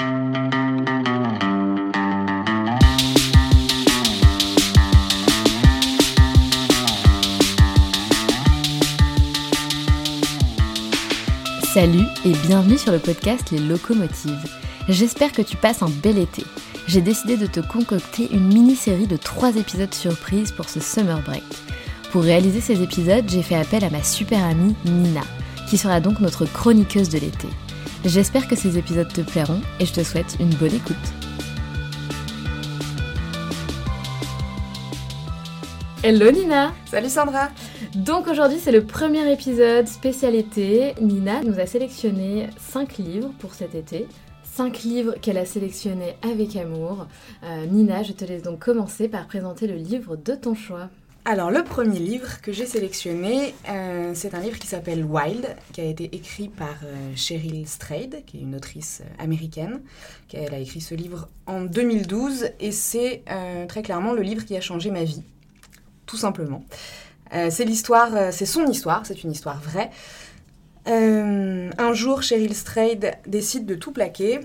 Salut et bienvenue sur le podcast Les Locomotives. J'espère que tu passes un bel été. J'ai décidé de te concocter une mini-série de 3 épisodes surprises pour ce summer break. Pour réaliser ces épisodes, j'ai fait appel à ma super amie Nina, qui sera donc notre chroniqueuse de l'été. J'espère que ces épisodes te plairont et je te souhaite une bonne écoute. Hello Nina Salut Sandra Donc aujourd'hui c'est le premier épisode spécialité. Nina nous a sélectionné 5 livres pour cet été. 5 livres qu'elle a sélectionnés avec amour. Euh, Nina, je te laisse donc commencer par présenter le livre de ton choix. Alors, le premier livre que j'ai sélectionné, euh, c'est un livre qui s'appelle Wild, qui a été écrit par euh, Cheryl Strayed, qui est une autrice euh, américaine. Elle a écrit ce livre en 2012 et c'est très clairement le livre qui a changé ma vie, tout simplement. c'est l'histoire, c'est son histoire, c'est une histoire vraie. un jour, Cheryl Strayed décide de tout plaquer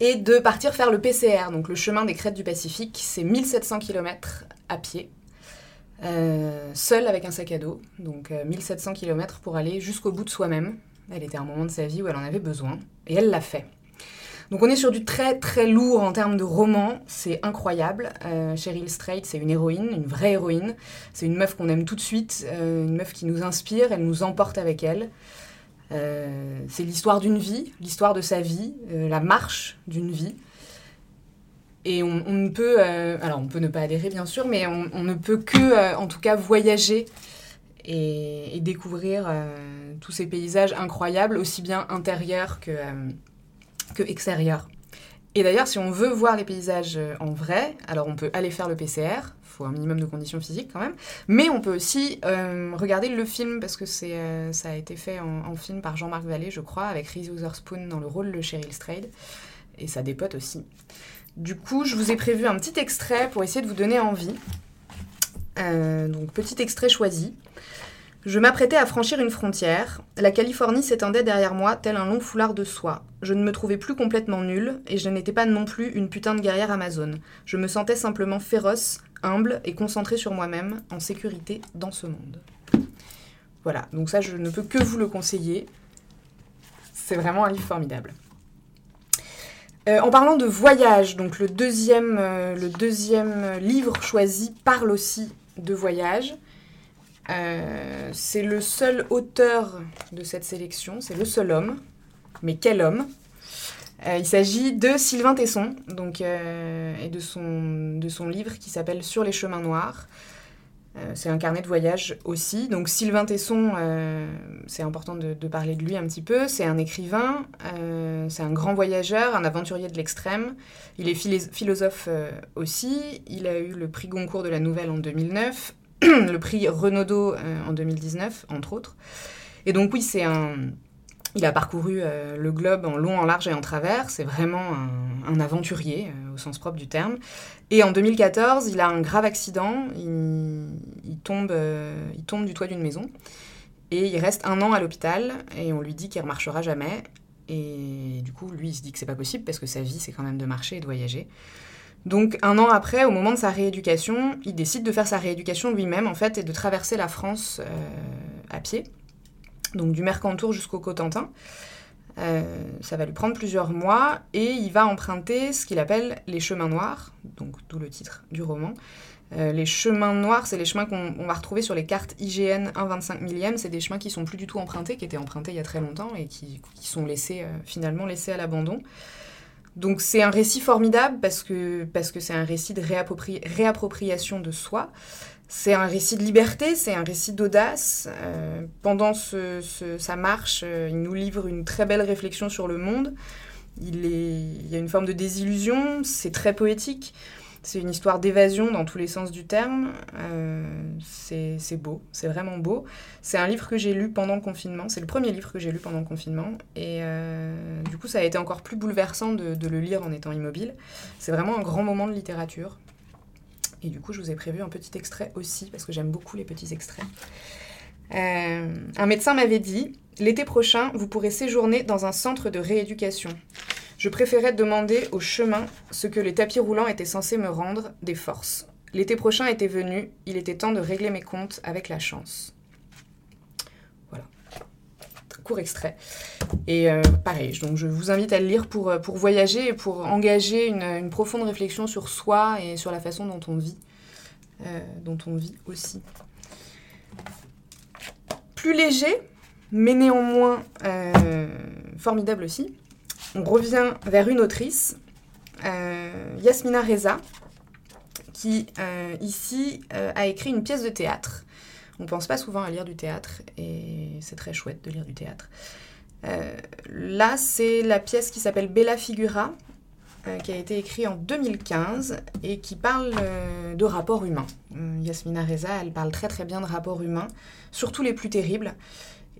et de partir faire le PCR, donc le chemin des crêtes du Pacifique. C'est 1700 km à pied euh, seule avec un sac à dos, donc 1700 euh, km pour aller jusqu'au bout de soi-même. Elle était à un moment de sa vie où elle en avait besoin, et elle l'a fait. Donc on est sur du très très lourd en termes de roman, c'est incroyable. Euh, Cheryl Strait, c'est une héroïne, une vraie héroïne. C'est une meuf qu'on aime tout de suite, une meuf qui nous inspire, elle nous emporte avec elle. c'est l'histoire d'une vie, l'histoire de sa vie, la marche d'une vie. Et on, ne peut, euh, alors on peut ne pas adhérer bien sûr, mais on, ne peut que, euh, en tout cas, voyager et, découvrir euh, tous ces paysages incroyables, aussi bien intérieurs que, que extérieurs. Et d'ailleurs, si on veut voir les paysages en vrai, alors on peut aller faire le PCR, il faut un minimum de conditions physiques quand même, mais on peut aussi regarder le film, parce que ça a été fait en, film par Jean-Marc Vallée, je crois, avec Reese Witherspoon dans le rôle de Cheryl Strayed, et ça dépote aussi. Du coup, je vous ai prévu un petit extrait pour essayer de vous donner envie. Euh, donc, petit extrait choisi. Je m'apprêtais à franchir une frontière. La Californie s'étendait derrière moi, tel un long foulard de soie. Je ne me trouvais plus complètement nulle, et je n'étais pas non plus une putain de guerrière amazone. Je me sentais simplement féroce, humble et concentrée sur moi-même, en sécurité dans ce monde. Voilà, donc ça, je ne peux que vous le conseiller. C'est vraiment un livre formidable. Euh, en parlant de voyage, donc le deuxième, euh, le deuxième livre choisi parle aussi de voyage. Euh, c'est le seul auteur de cette sélection, c'est le seul homme. Mais quel homme? Il s'agit de Sylvain Tesson, et de son livre qui s'appelle Sur les chemins noirs. Euh, c'est un carnet de voyage aussi. Donc Sylvain Tesson, euh, c'est important de, parler de lui un petit peu. C'est un écrivain, euh, c'est un grand voyageur, un aventurier de l'extrême. Il est philosophe aussi. Il a eu le prix Goncourt de la Nouvelle en 2009, le prix Renaudot en 2019, entre autres. Et donc oui, c'est un... Il a parcouru le globe en long, en large et en travers. C'est vraiment un, aventurier au sens propre du terme. Et en 2014, il a un grave accident. Il, tombe, euh, il tombe du toit d'une maison. Et il reste un an à l'hôpital. Et on lui dit qu'il ne remarchera jamais. Et du coup, lui, il se dit que c'est pas possible parce que sa vie, c'est quand même de marcher et de voyager. Donc, un an après, au moment de sa rééducation, il décide de faire sa rééducation lui-même, en fait, et de traverser la France euh, à pied. Donc, du Mercantour jusqu'au Cotentin. ça va lui prendre plusieurs mois et il va emprunter ce qu'il appelle les chemins noirs, donc d'où le titre du roman. les chemins noirs, c'est les chemins qu'on va retrouver sur les cartes IGN 1,25 millième. C'est des chemins qui sont plus du tout empruntés, qui étaient empruntés il y a très longtemps et qui, sont laissés, finalement laissés à l'abandon. Donc c'est un récit formidable parce que parce que c'est un récit de réappropriation de soi. C'est un récit de liberté, c'est un récit d'audace. Euh, pendant sa marche, euh, il nous livre une très belle réflexion sur le monde. Il, y a une forme de désillusion, c'est très poétique. C'est une histoire d'évasion dans tous les sens du terme. Euh, c'est beau, c'est vraiment beau. C'est un livre que j'ai lu pendant le confinement. C'est le premier livre que j'ai lu pendant le confinement. Et du coup, ça a été encore plus bouleversant de, le lire en étant immobile. C'est vraiment un grand moment de littérature. Et du coup, je vous ai prévu un petit extrait aussi, parce que j'aime beaucoup les petits extraits. Euh, un médecin m'avait dit, l'été prochain, vous pourrez séjourner dans un centre de rééducation. Je préférais demander au chemin ce que les tapis roulants étaient censés me rendre, des forces. L'été prochain était venu, il était temps de régler mes comptes avec la chance. Court extrait. Et euh, pareil, donc je vous invite à le lire pour, euh, pour voyager et pour engager une, profonde réflexion sur soi et sur la façon dont on vit. Euh, dont on vit aussi. Plus léger, mais néanmoins formidable aussi on revient vers une autrice, Yasmina Reza, qui ici a écrit une pièce de théâtre. On ne pense pas souvent à lire du théâtre et c'est très chouette de lire du théâtre. là, c'est la pièce qui s'appelle Bella Figura, qui a été écrite en 2015 et qui parle de rapports humains. Yasmina Reza, elle parle très très bien de rapports humains, surtout les plus terribles.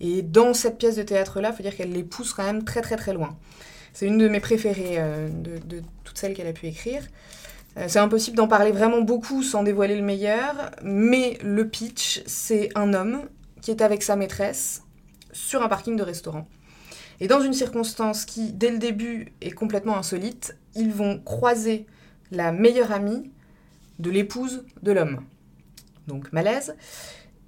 Et dans cette pièce de théâtre-là, il faut dire qu'elle les pousse quand même très très très loin. C'est une de mes préférées euh, de, toutes celles qu'elle a pu écrire. Euh, c'est impossible d'en parler vraiment beaucoup sans dévoiler le meilleur, mais le pitch, c'est un homme qui est avec sa maîtresse sur un parking de restaurant. Et dans une circonstance qui, dès le début, est complètement insolite, ils vont croiser la meilleure amie de l'épouse de l'homme. Donc malaise.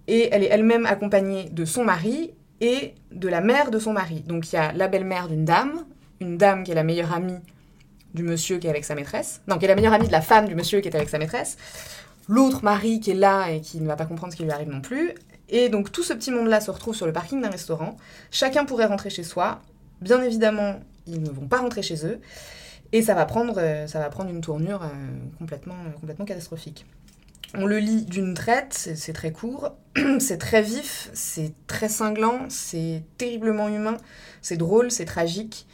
Et elle est elle-même accompagnée de son mari et de la mère de son mari. Donc il y a la belle-mère d'une dame, une dame qui est la meilleure amie du monsieur qui est avec sa maîtresse. Non, qui est la meilleure amie de la femme du monsieur qui est avec sa maîtresse. L'autre mari qui est là et qui ne va pas comprendre ce qui lui arrive non plus. Et donc tout ce petit monde-là se retrouve sur le parking d'un restaurant. Chacun pourrait rentrer chez soi. Bien évidemment, ils ne vont pas rentrer chez eux. Et ça va prendre, euh, ça va prendre une tournure euh, complètement, complètement catastrophique. On le lit d'une traite, c'est très court, c'est très vif, c'est très cinglant, c'est terriblement humain, c'est drôle, c'est tragique.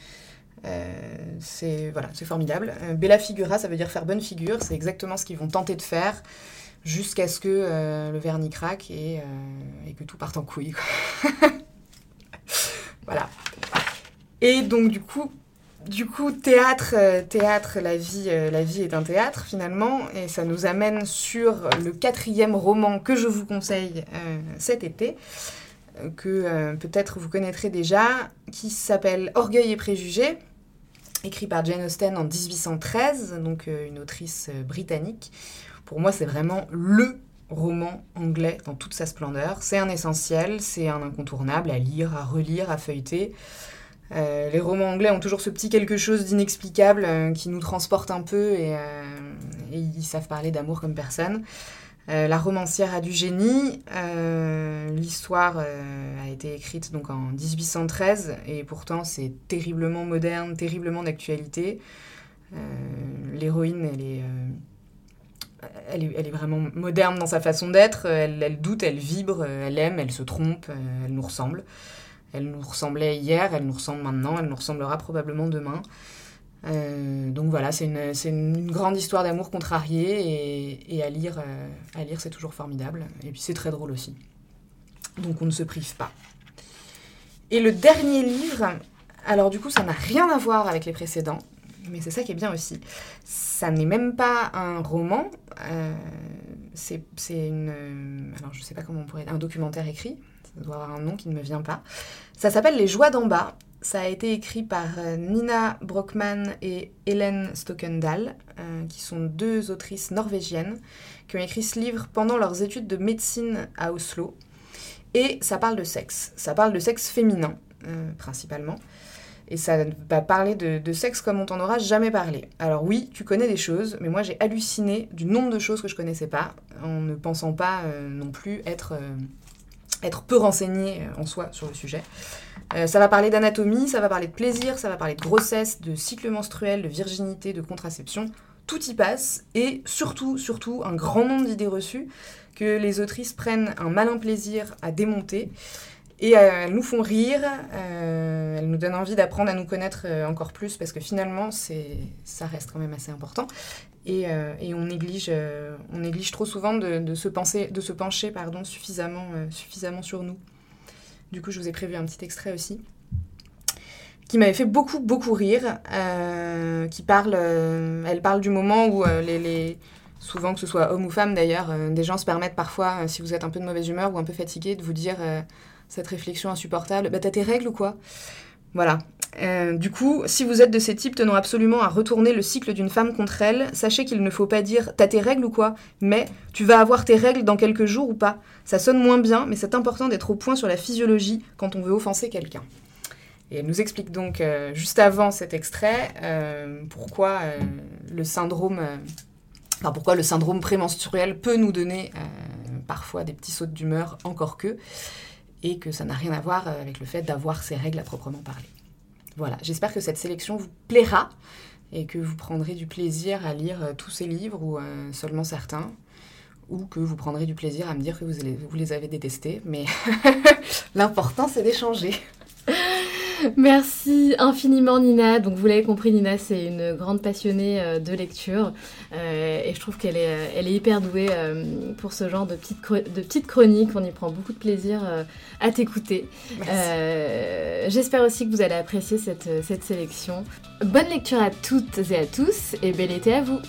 Euh, c'est voilà, c'est formidable. Euh, bella figura, ça veut dire faire bonne figure. C'est exactement ce qu'ils vont tenter de faire jusqu'à ce que euh, le vernis craque et, et, que tout parte en couille. voilà. Et donc du coup, du coup, théâtre, théâtre, la vie, la vie est un théâtre finalement, et ça nous amène sur le quatrième roman que je vous conseille cet été que peut-être vous connaîtrez déjà, qui s'appelle Orgueil et préjugés, écrit par Jane Austen en 1813, donc euh, une autrice euh, britannique. Pour moi, c'est vraiment le roman anglais dans toute sa splendeur. C'est un essentiel, c'est un incontournable à lire, à relire, à feuilleter. Euh, les romans anglais ont toujours ce petit quelque chose d'inexplicable qui nous transporte un peu et, et ils savent parler d'amour comme personne. Euh, la romancière a du génie. Euh, l'histoire euh, a été écrite donc en 1813 et pourtant c'est terriblement moderne, terriblement d'actualité. L'héroïne, elle est, vraiment moderne dans sa façon d'être. Elle, doute, elle vibre, elle aime, elle se trompe, elle nous ressemble. Elle nous ressemblait hier, elle nous ressemble maintenant, elle nous ressemblera probablement demain. Euh, donc voilà, c'est une, grande histoire d'amour contrarié et, à lire, euh, à lire c'est toujours formidable. Et puis c'est très drôle aussi. Donc on ne se prive pas. Et le dernier livre, alors du coup ça n'a rien à voir avec les précédents, mais c'est ça qui est bien aussi. Ça n'est même pas un roman, euh, c'est une... Alors je sais pas comment on pourrait... Un documentaire écrit, ça doit avoir un nom qui ne me vient pas. Ça s'appelle Les Joies d'en bas ça a été écrit par euh, Nina Brockman et Hélène Stokendal, euh, qui sont deux autrices norvégiennes, qui ont écrit ce livre pendant leurs études de médecine à Oslo. Et ça parle de sexe. Ça parle de sexe féminin, euh, principalement. Et ça va parler de, sexe comme on t'en aura jamais parlé. Alors oui, tu connais des choses, mais moi j'ai halluciné du nombre de choses que je connaissais pas, en ne pensant pas non plus être, être peu renseigné en soi sur le sujet. ça va parler d'anatomie, ça va parler de plaisir, ça va parler de grossesse, de cycle menstruel, de virginité, de contraception. Tout y passe, et surtout, surtout, un grand nombre d'idées reçues que les autrices prennent un malin plaisir à démonter. Et euh, elles nous font rire, euh, elles nous donnent envie d'apprendre à nous connaître euh, encore plus parce que finalement, ça reste quand même assez important. Et, on, néglige, on néglige trop souvent de, se, penser, de se pencher pardon, suffisamment, suffisamment sur nous. Du coup, je vous ai prévu un petit extrait aussi qui m'avait fait beaucoup, beaucoup rire, qui parle, elle parle du moment où les, souvent que ce soit homme ou femme d'ailleurs, des gens se permettent parfois, si vous êtes un peu de mauvaise humeur ou un peu fatigué, de vous dire cette réflexion insupportable. Bah, t'as tes règles ou quoi? Voilà. Euh, du coup, si vous êtes de ces types tenant absolument à retourner le cycle d'une femme contre elle, sachez qu'il ne faut pas dire t'as tes règles ou quoi, mais tu vas avoir tes règles dans quelques jours ou pas. Ça sonne moins bien, mais c'est important d'être au point sur la physiologie quand on veut offenser quelqu'un. Et elle nous explique donc, euh, juste avant cet extrait, euh, pourquoi le syndrome... Enfin, pourquoi le syndrome prémenstruel peut nous donner parfois des petits sauts d'humeur, encore que et que ça n'a rien à voir avec le fait d'avoir ces règles à proprement parler. Voilà, j'espère que cette sélection vous plaira et que vous prendrez du plaisir à lire euh, tous ces livres ou euh, seulement certains, ou que vous prendrez du plaisir à me dire que vous, vous les avez détestés, mais l'important c'est d'échanger. Merci infiniment Nina. Donc vous l'avez compris, Nina c'est une grande passionnée euh, de lecture euh, et je trouve qu'elle est, euh, elle est hyper douée pour ce genre de petites, de petites chroniques. On y prend beaucoup de plaisir à t'écouter. J'espère aussi que vous allez apprécier cette, cette sélection. Bonne lecture à toutes et à tous et bel été à vous.